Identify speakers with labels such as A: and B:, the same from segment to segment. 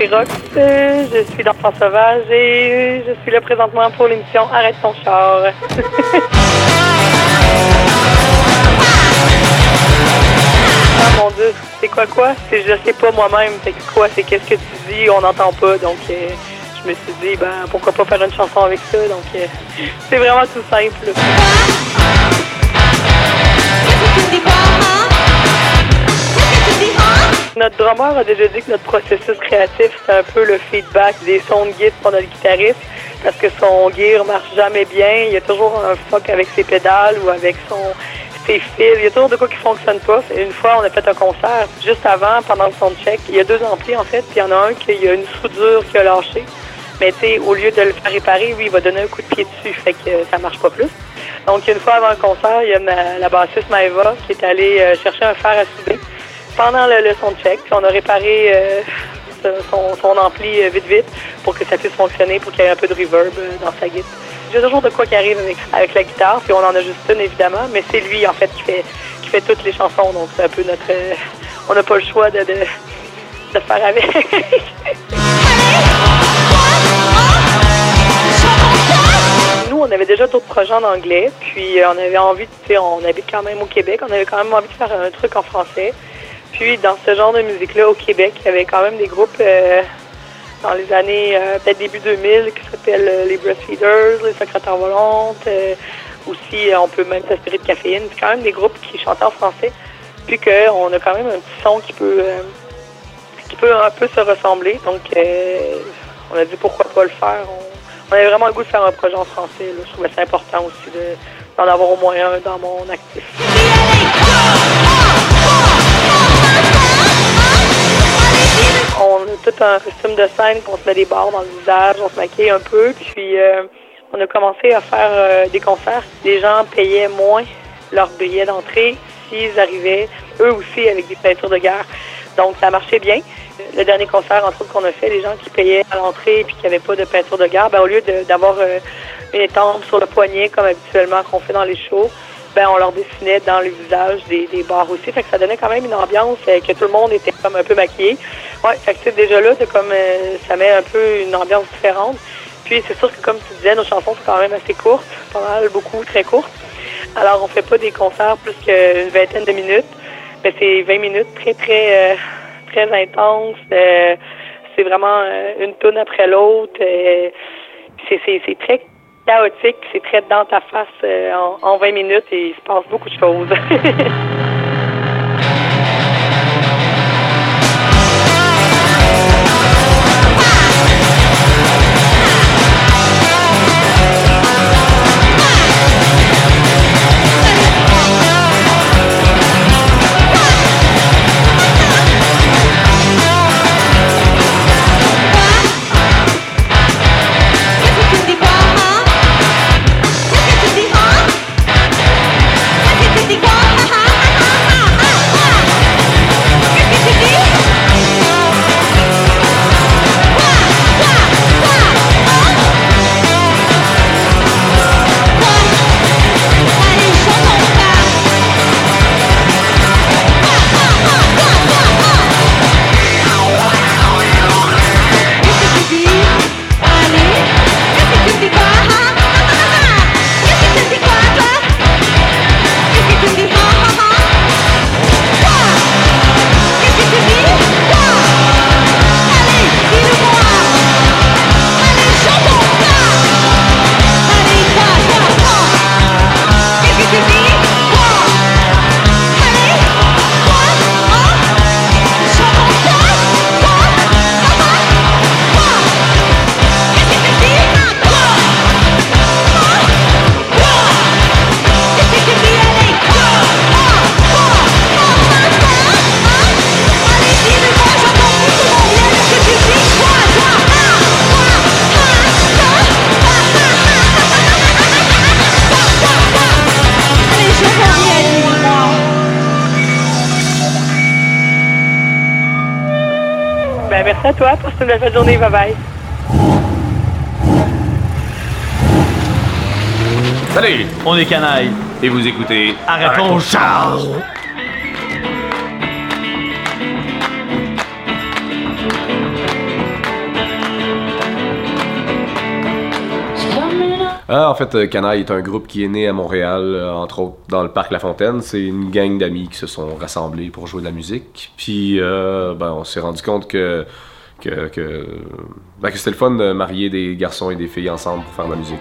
A: suis Rox, je suis d'Enfant Sauvage et je suis là présentement pour l'émission Arrête ton char. ah mon dieu, c'est quoi quoi? C'est je sais pas moi-même, c'est quoi? C'est qu'est-ce que tu dis, on n'entend pas, donc euh, je me suis dit, ben pourquoi pas faire une chanson avec ça, donc euh, c'est vraiment tout simple. Notre drummer a déjà dit que notre processus créatif, c'est un peu le feedback des sons de guide pour notre guitariste, parce que son gear marche jamais bien. Il y a toujours un fuck avec ses pédales ou avec son ses fils. Il y a toujours de quoi qui fonctionne pas. Une fois, on a fait un concert juste avant, pendant le soundcheck. Il y a deux amplis, en fait, puis il y en a un qui a une soudure qui a lâché. Mais tu sais, au lieu de le faire réparer, oui, il va donner un coup de pied dessus, fait que ça marche pas plus. Donc, une fois avant le concert, il y a ma- la bassiste Maëva qui est allée euh, chercher un fer à souder pendant le, le soundcheck. Puis on a réparé euh, son, ampli euh, vite vite pour que ça puisse fonctionner, pour qu'il y ait un peu de reverb euh, dans sa guitare. J'ai toujours de quoi qui arrive avec, avec la guitare, puis on en a juste une évidemment, mais c'est lui en fait qui fait qui fait toutes les chansons, donc c'est un peu notre on n'a pas le choix de, de, de faire avec. Nous, on avait déjà d'autres projets en anglais, puis on avait envie, de- on habite quand même au Québec, on avait quand même envie de faire un truc en français. Dans ce genre de musique-là, au Québec, il y avait quand même des groupes euh, dans les années, euh, peut-être début 2000, qui s'appellent euh, les Breastfeeders, les Secrétaires Volantes. aussi, on peut même s'inspirer de Caféine. C'est quand même des groupes qui chantent en français. Puis qu'on a quand même un petit son qui peut, qui peut un peu se ressembler. Donc, on a dit pourquoi pas le faire. On, on avait vraiment le goût de faire un projet en français. là. Je trouvais ça important aussi de- d'en avoir au moins un dans mon actif. On a tout un costume de scène qu'on se met des barres dans le visage, on se maquille un peu, puis euh, on a commencé à faire euh, des concerts. Les gens payaient moins leur billet d'entrée s'ils arrivaient, eux aussi, avec des peintures de guerre. Donc ça marchait bien. Le dernier concert, entre autres, qu'on a fait, les gens qui payaient à l'entrée puis qui n'avaient pas de peinture de guerre, ben, au lieu d'avoir euh, une étampe sur le poignet, comme habituellement qu'on fait dans les shows, ben, on leur dessinait dans le visage des, des barres aussi. Fait que ça donnait quand même une ambiance euh, que tout le monde était comme un peu maquillé. Ouais, fait que c'est déjà là, c'est comme euh, ça met un peu une ambiance différente. Puis c'est sûr que comme tu disais, nos chansons sont quand même assez courtes, pas mal, beaucoup, très courtes. Alors on fait pas des concerts plus qu'une vingtaine de minutes, mais c'est 20 minutes très très euh, très intenses. Euh, c'est vraiment euh, une tune après l'autre. C'est très chaotique, c'est très dans ta face euh, en, en 20 minutes et il se passe beaucoup de choses. belle fin de journée. Bye bye.
B: Salut, on est Canaille et vous écoutez Arrêtons Charles.
C: Ah, en fait, euh, Canaille est un groupe qui est né à Montréal, euh, entre autres dans le parc La Fontaine. C'est une gang d'amis qui se sont rassemblés pour jouer de la musique. Puis, euh, ben, on s'est rendu compte que que, que, ben, que c'était le fun de marier des garçons et des filles ensemble pour faire de la musique.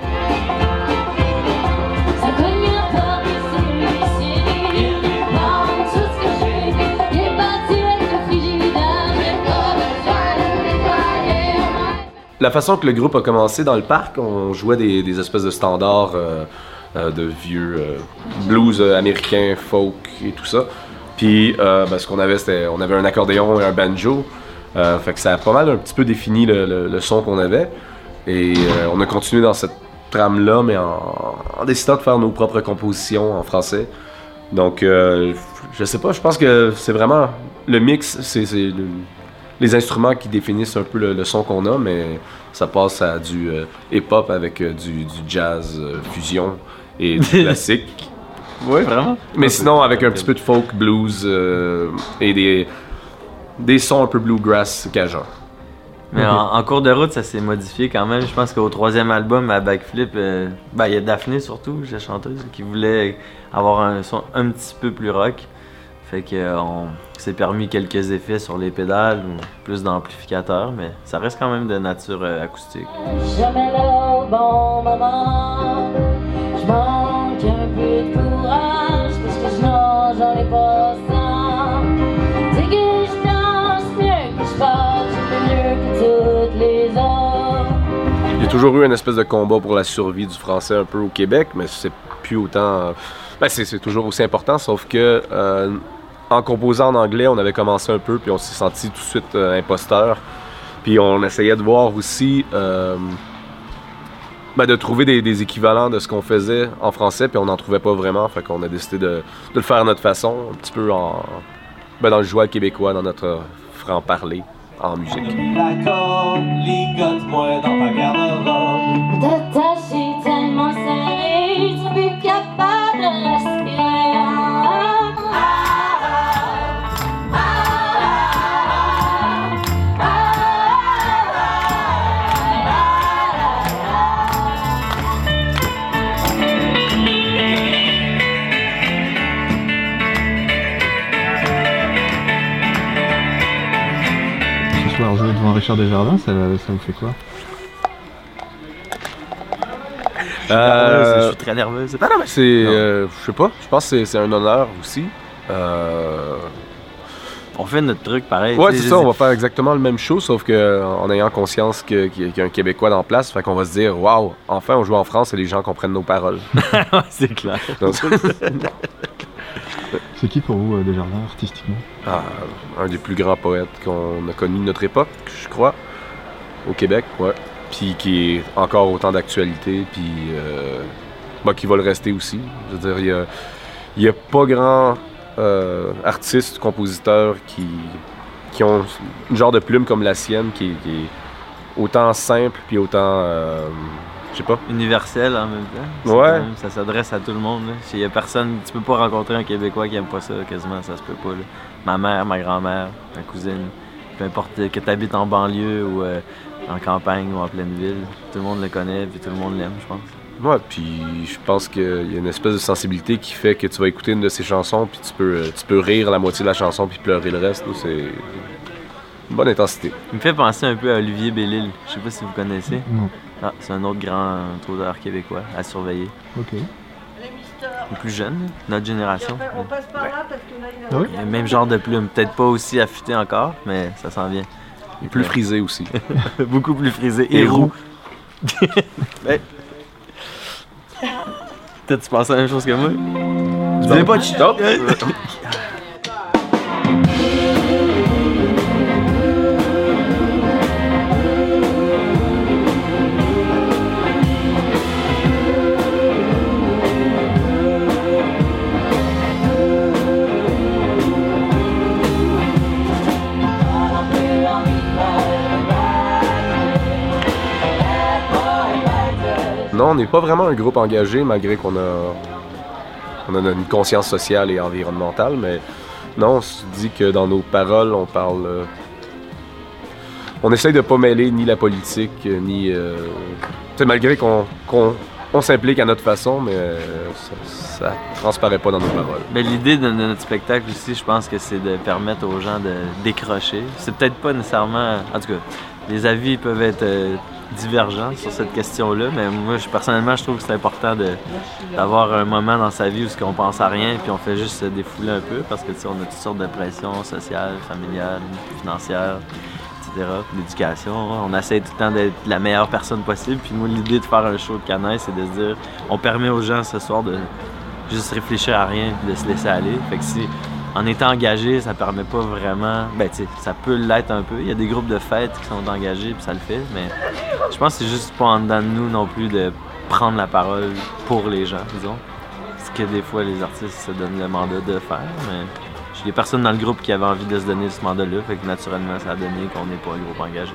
C: La façon que le groupe a commencé dans le parc, on jouait des, des espèces de standards euh, euh, de vieux euh, blues américains, folk et tout ça. Puis ben, ce qu'on avait, c'était on avait un accordéon et un banjo. Euh, fait que ça a pas mal un petit peu défini le, le- le son qu'on avait. Et euh, on a continué dans cette trame-là, mais en, en décidant de faire nos propres compositions en français. Donc, euh, je sais pas, je pense que c'est vraiment le mix, c'est le- les instruments qui définissent un peu le, son qu'on a, mais ça passe à du euh, hip-hop avec du, du jazz fusion et du classique.
B: Oui, vraiment?
C: Mais sinon, avec un petit peu de folk, blues et des, des sons un peu bluegrass cajun.
D: Mais en, en cours de route, ça s'est modifié quand même. Je pense qu'au troisième album, à Backflip, euh, ben, il y a Daphné surtout, la chanteuse, qui voulait avoir un son un petit peu plus rock. Fait que euh, on s'est permis quelques effets sur les pédales ou plus d'amplificateurs, mais ça reste quand même de nature euh, acoustique.
E: Jamais là au bon moment. Je manque un peu de courage parce que je
C: toujours eu une espèce de combat pour la survie du français un peu au Québec, mais c'est plus autant. Ben, c'est toujours aussi important, sauf que euh, en composant en anglais, on avait commencé un peu, puis on s'est senti tout de suite euh, imposteur. Puis on essayait de voir aussi. euh, ben, de trouver des, équivalents de ce qu'on faisait en français, puis on n'en trouvait pas vraiment. Fait qu'on a décidé de, le faire à notre façon, un petit peu en. Ben, dans le joual québécois, dans notre franc-parler en musique.
F: Richard Desjardins, ça, ça vous fait quoi
C: Euh,
D: Je suis très nerveuse.
C: Non, non, mais c'est. euh, je sais pas. Je pense que c'est- c'est un honneur aussi. Euh,
D: On fait notre truc pareil.
C: Ouais, c'est ça. On va faire exactement le même show, sauf que euh, en ayant conscience que- qu'il y, a- qu'il y a un Québécois dans place, fait qu'on va se dire, waouh, enfin on joue en France et les gens comprennent nos paroles.
D: C'est clair.
C: Donc,
F: C'est qui pour vous, euh, Desjardins, artistiquement?
C: Ah, un des plus grands poètes qu'on a connu de notre époque, je crois, au Québec, ouais. Puis qui est encore autant d'actualité, puis euh, bah, qui va le rester aussi. Je veux dire, il y a, pas grand euh, artistes, compositeurs qui, qui ont une genre de plume comme la sienne, qui, est autant simple, puis autant, sais pas,
D: Universel en même temps.
C: Ouais.
D: même- ça s'adresse à tout le monde. Il y a personne, tu peux pas rencontrer un Québécois qui aime pas ça, quasiment, ça se peut pas. là. Ma mère, ma grand-mère, ma cousine, peu importe que tu habites en banlieue ou euh, en campagne ou en pleine ville, tout le monde le connaît puis tout le monde l'aime, je pense.
C: Ouais, puis je pense qu'il y a une espèce de sensibilité qui fait que tu vas écouter une de ses chansons, puis tu peux, euh, tu peux rire la moitié de la chanson, puis pleurer le reste. C'est une bonne intensité.
D: Il me fait penser un peu à Olivier Bellil. Je sais pas si vous connaissez.
F: Non.
D: Ah, c'est un autre grand auteur québécois à surveiller.
F: Ok.
D: Le plus jeune, notre génération.
G: On passe par là parce que là, il y a...
F: Ah oui?
D: Il a le même genre de plume. Peut-être pas aussi affûté encore, mais ça s'en vient.
C: Plus frisé aussi.
D: Beaucoup plus frisé.
C: Et
D: Et roux. Peut-être tu penses à la même chose que moi? Tu dis pas de
C: Non, on n'est pas vraiment un groupe engagé, malgré qu'on a, on a une conscience sociale et environnementale, mais non, on se dit que dans nos paroles, on parle. euh, on essaye de pas mêler ni la politique, euh, ni. euh, malgré qu'on on s'implique à notre façon, mais euh, ça, ça transparaît pas dans nos paroles.
D: Mais l'idée de, notre spectacle aussi, je pense que c'est de permettre aux gens de décrocher. C'est peut-être pas nécessairement. En tout cas, les avis peuvent être divergents sur cette question-là, mais moi, je, personnellement, je trouve que c'est important d'avoir un moment dans sa vie où on pense à rien puis on fait juste se défouler un peu parce que tu sais, on a toutes sortes de pressions sociales, familiales, financières, etc. L'éducation, on essaie tout le temps d'être la meilleure personne possible. Puis moi, l'idée de faire un show de canaille, c'est de se dire, on permet aux gens ce soir de juste réfléchir à rien puis de se laisser aller. Fait que si en étant engagé, ça permet pas vraiment. Ben, tu ça peut l'être un peu. Il y a des groupes de fêtes qui sont engagés puis ça le fait, mais je pense que c'est juste pas en dedans de nous non plus de prendre la parole pour les gens, disons. Ce que des fois les artistes se donnent le mandat de faire, mais j'ai des personnes dans le groupe qui avaient envie de se donner ce mandat-là, fait que naturellement ça a donné qu'on n'est pas un groupe engagé.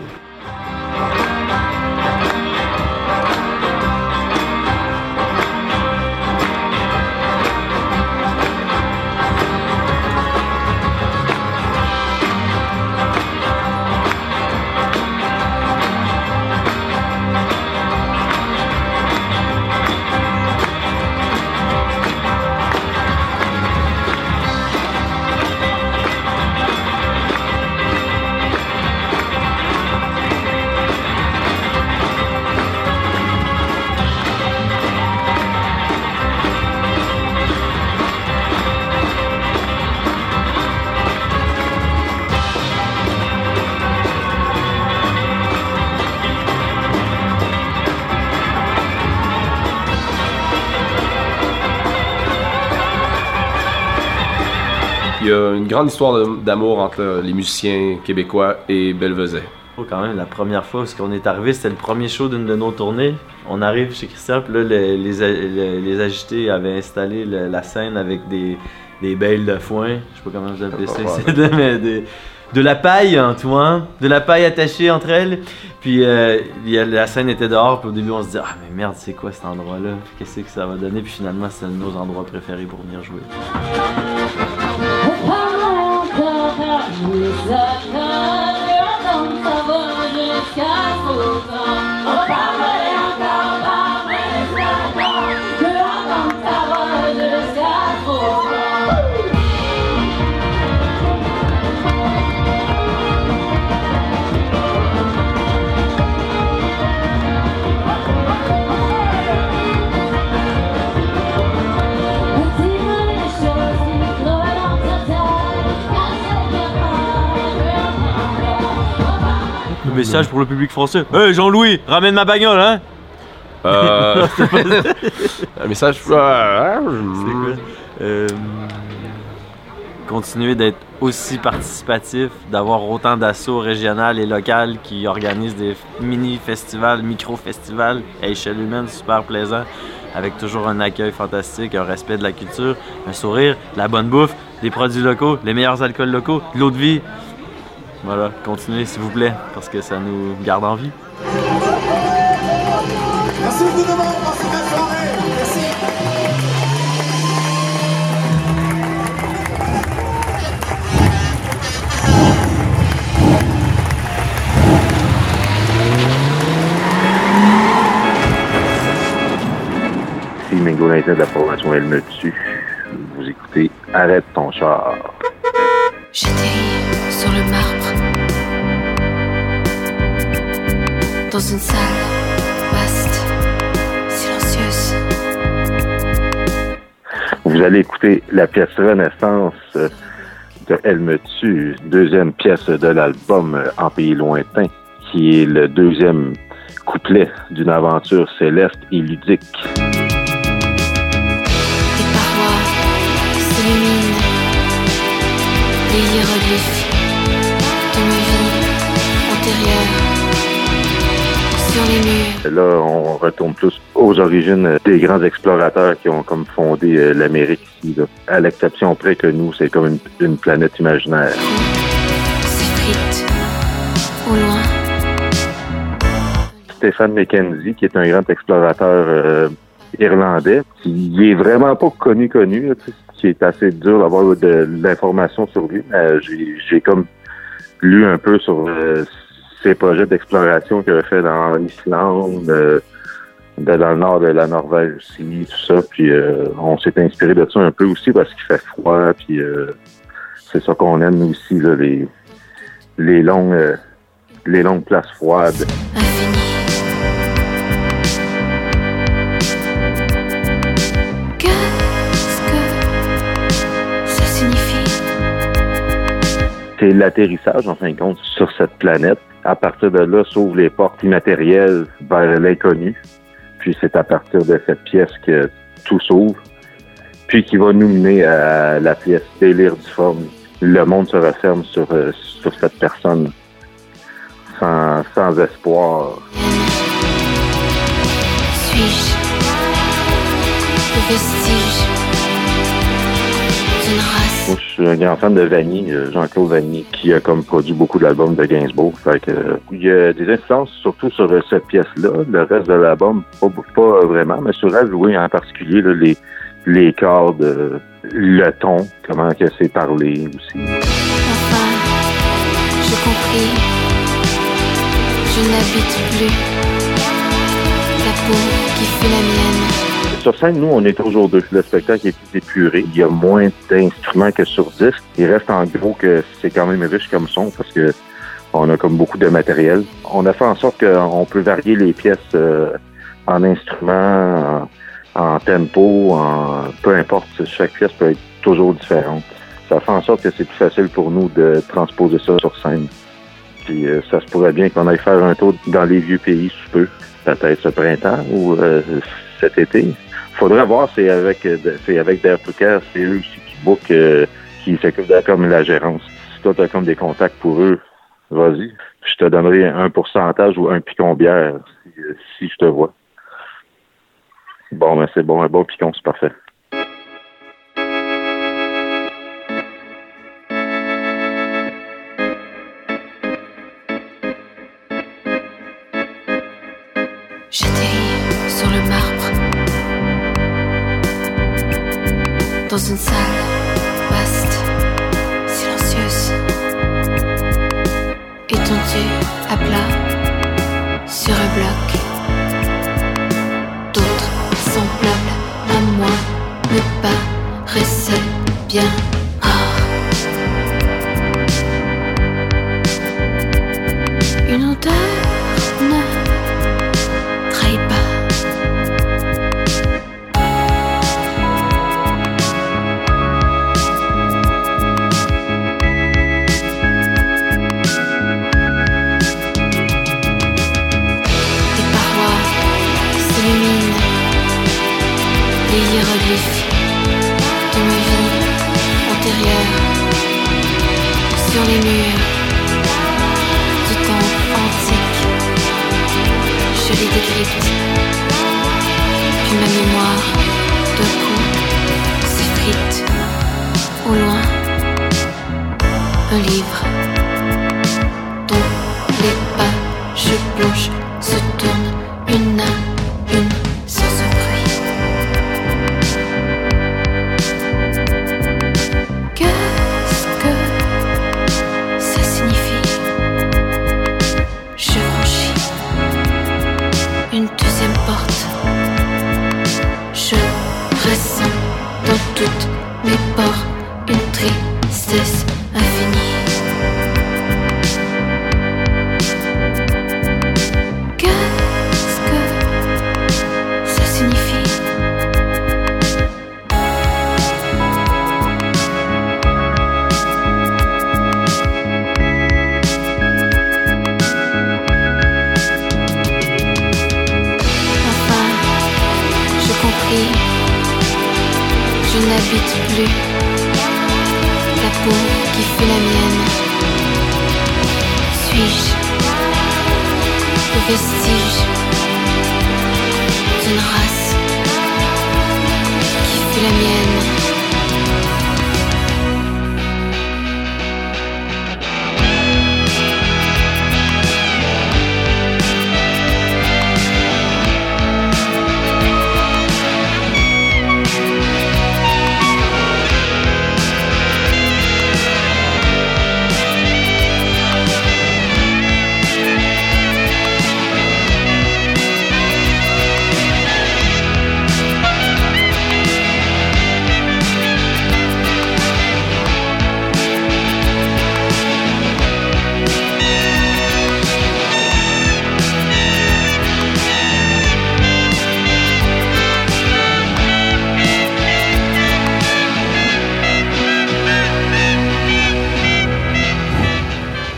C: Une grande histoire d'amour entre les musiciens québécois et Belvezet.
D: Oh, quand même, la première fois où on est arrivé, c'était le premier show d'une de nos tournées. On arrive chez Christian, puis là, le- les, agités avaient installé le- la scène avec des, des bales de foin. Je sais pas comment vous appelez ça. C'est de, mais des- de la paille tout, hein. De la paille attachée entre elles. Puis euh, la scène était dehors, puis au début, on se dit Ah, mais merde, c'est quoi cet endroit-là? Qu'est-ce que ça va donner? Puis finalement, c'est un de nos endroits préférés pour venir jouer.
E: À nous accords, comme ça va
D: message pour le public français Hey Jean-Louis, ramène ma bagnole, hein
C: Euh, un message.
D: C'est quoi? Euh, Continuer d'être aussi participatif, d'avoir autant d'assauts régionales et locales qui organisent des mini-festivals, micro-festivals à échelle humaine super plaisant, avec toujours un accueil fantastique, un respect de la culture, un sourire, la bonne bouffe, des produits locaux, les meilleurs alcools locaux, de l'eau de vie. Voilà, continuez s'il vous plaît, parce que ça nous garde en vie.
H: Merci beaucoup de m'avoir passé ma soirée. Merci.
I: Ici Mingo de la formation Elle me tue. Vous écoutez Arrête ton char.
J: J'étais sur le marbre, dans une salle vaste, silencieuse.
I: Vous allez écouter la pièce Renaissance euh, de Elle me tue, deuxième pièce de l'album euh, En pays lointain, qui est le deuxième couplet d'une aventure céleste et ludique.
J: Des parois s'illuminent, les hiéroglyphes sur les murs.
I: Là, on retourne plus aux origines des grands explorateurs qui ont comme fondé euh, l'Amérique ici. là. À l'exception près que nous, c'est comme une, une planète imaginaire.
J: S'effrite au loin.
I: Stéphane Mackenzie, qui est un grand explorateur euh, irlandais, qui est vraiment pas connu connu, là, qui est assez dur d'avoir de l'information sur lui. mais j'ai, j'ai comme lu un peu sur euh, ses projets d'exploration qu'il a fait dans l'Islande, euh, dans le nord de la Norvège aussi, tout ça. Puis euh, on s'est inspiré de ça un peu aussi parce qu'il fait froid. Puis euh, c'est ça qu'on aime aussi, les, les longues les longues places froides. C'est l'atterrissage, en fin de compte, sur cette planète. À partir de là, s'ouvrent les portes immatérielles vers l'inconnu. Puis c'est à partir de cette pièce que tout s'ouvre. Puis qui va nous mener à la pièce délire du forme. Le monde se referme sur, euh, sur cette personne sans, sans espoir.
J: Suis-je vestige d'une
I: suis un grand fan de Vanny, euh, Jean-Claude Vanny, qui a comme produit beaucoup d'albums de Gainsbourg. Euh, il y a des influences surtout sur euh, cette pièce-là. Le reste de l'album, pas, vraiment, mais sur elle, oui, en particulier, les, cordes, le ton, comment que c'est parlé aussi.
J: Enfin, je compris. Je plus peau qui la mienne.
I: Sur scène, nous, on est toujours deux. Le spectacle est plus épuré. Il y a moins d'instruments que sur disque. Il reste en gros que c'est quand même riche comme son parce que on a comme beaucoup de matériel. On a fait en sorte qu'on peut varier les pièces euh, en instruments, en, tempo, en peu importe. Chaque pièce peut être toujours différente. Ça fait en sorte que c'est plus facile pour nous de transposer ça sur scène. Puis euh, ça se pourrait bien qu'on aille faire un tour dans les vieux pays sous peu, peut-être ce printemps ou euh, cet été. Faudrait voir, c'est avec euh, c'est avec Dare to Care, c'est eux aussi qui bookent, euh, qui s'occupent de comme la gérance. Si toi t'as comme des contacts pour eux, vas-y. Je te donnerai un pourcentage ou un picon bière si, euh, si je te vois. Bon, ben c'est bon, un bon picon, c'est parfait.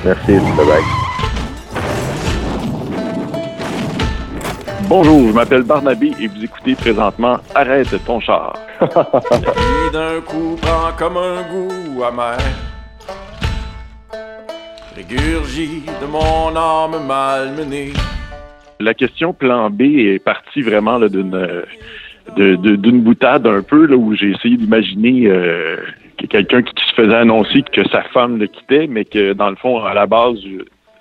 I: Merci, bye bye.
K: Bonjour, je m'appelle Barnabé et vous écoutez présentement Arrête ton char.
L: La vie d'un coup prend comme un goût amer. Régurgie de mon âme malmenée.
K: La question plan B est partie vraiment là, d'une euh, d'une boutade un peu là, où j'ai essayé d'imaginer euh, quelqu'un qui, se faisait annoncer que sa femme le quittait, mais que dans le fond, à la base,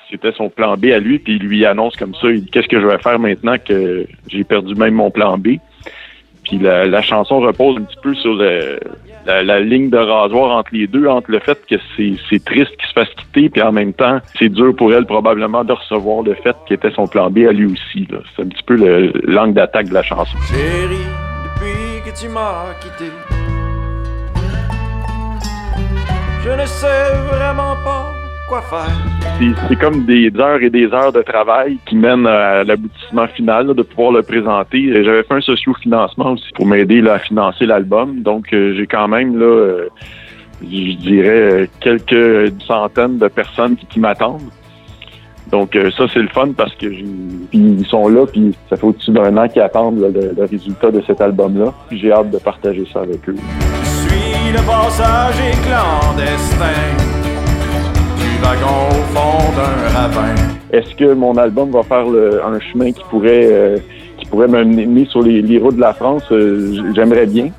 K: c'était son plan B à lui, puis il lui annonce comme ça, qu'est-ce que je vais faire maintenant que j'ai perdu même mon plan B? Puis la, la chanson repose un petit peu sur la, la ligne de rasoir entre les deux, entre le fait que c'est triste qu'il se fasse quitter, puis en même temps, c'est dur pour elle probablement de recevoir le fait qu'il était son plan B à lui aussi. C'est un petit peu le l'angle d'attaque de la chanson.
L: Je ne sais vraiment pas quoi faire.
K: C'est comme des heures et des heures de travail qui mènent à l'aboutissement final, de pouvoir le présenter. J'avais fait un socio-financement aussi pour m'aider à financer l'album. Donc, euh, j'ai quand même, là, euh, je dirais, euh, quelques centaines de personnes qui, m'attendent. Donc, ça, c'est le fun parce que puis ils sont là, puis ça fait au-dessus d'un an qu'ils attendent le, le résultat de cet album-là. J'ai hâte de partager ça avec eux.
L: Le passager clandestin du wagon au fond d'un ravin.
K: Est-ce que mon album va faire un chemin qui pourrait euh, pourrait m'amener sur les, routes de la France? Euh, J'aimerais bien.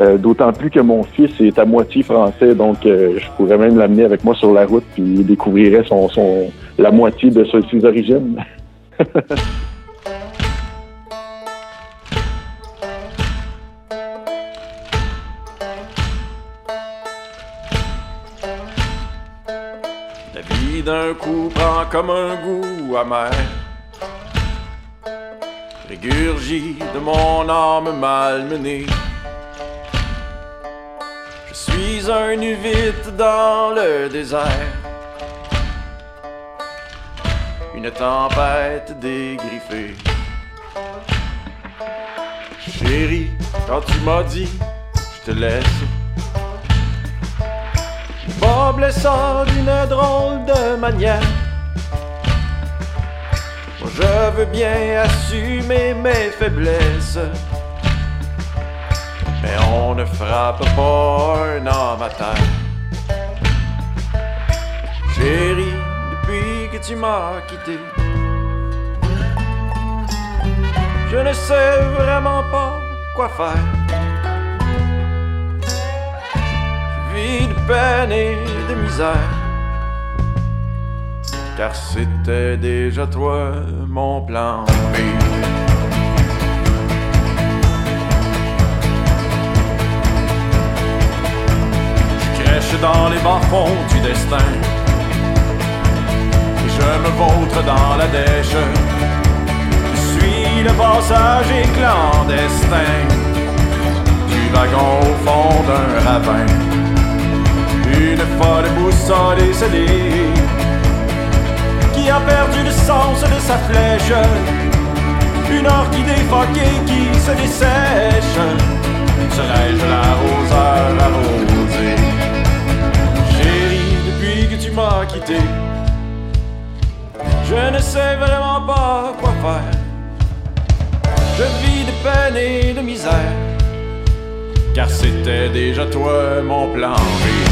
K: Euh, D'autant plus que mon fils est à moitié français, donc je pourrais même l'amener avec moi sur la route, puis il découvrirait son, son la moitié de ses origines.
L: comme un goût amer. Régurgie de mon âme malmenée. Je suis un vite dans le désert. Une tempête dégriffée. Chérie, quand tu m'as dit, je te laisse. Pas blessant d'une drôle de manière. Je veux bien assumer mes faiblesses. Mais on ne frappe pas un homme à terre. Chérie, depuis que tu m'as quitté, je ne sais vraiment pas quoi faire. Je vis de peine et de misère. Car c'était déjà toi mon plan B. Dans les bas-fonds du destin. Et je me vautre dans la dèche. Je suis le passager clandestin du wagon au fond d'un ravin. Une folle boussole esselée qui a perdu le sens de sa flèche. Une orchidée foquée qui se dessèche. Serais-je l'arroseur arrosé? Chérie, depuis que tu m'as quitté, je ne sais vraiment pas quoi faire. Je vis de peine et de misère car c'était déjà toi mon plan B.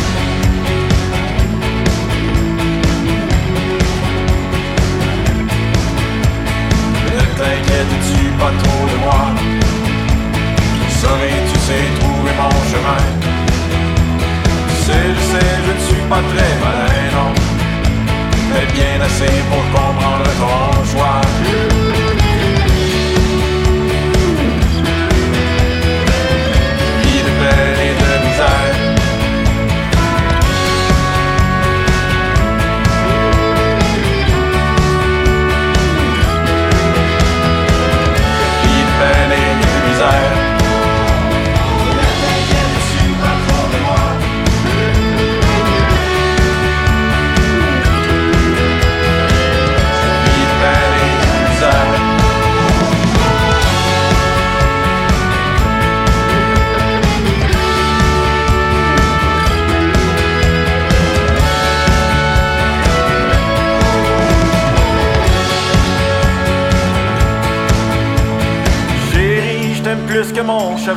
L: Tu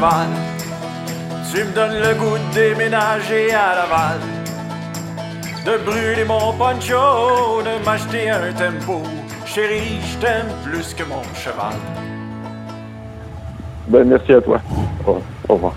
L: me donnes le goût de déménager à Laval. De brûler mon poncho, de m'acheter un tempo. Chérie, je t'aime plus que mon cheval.
K: Ben, merci à toi. Au revoir.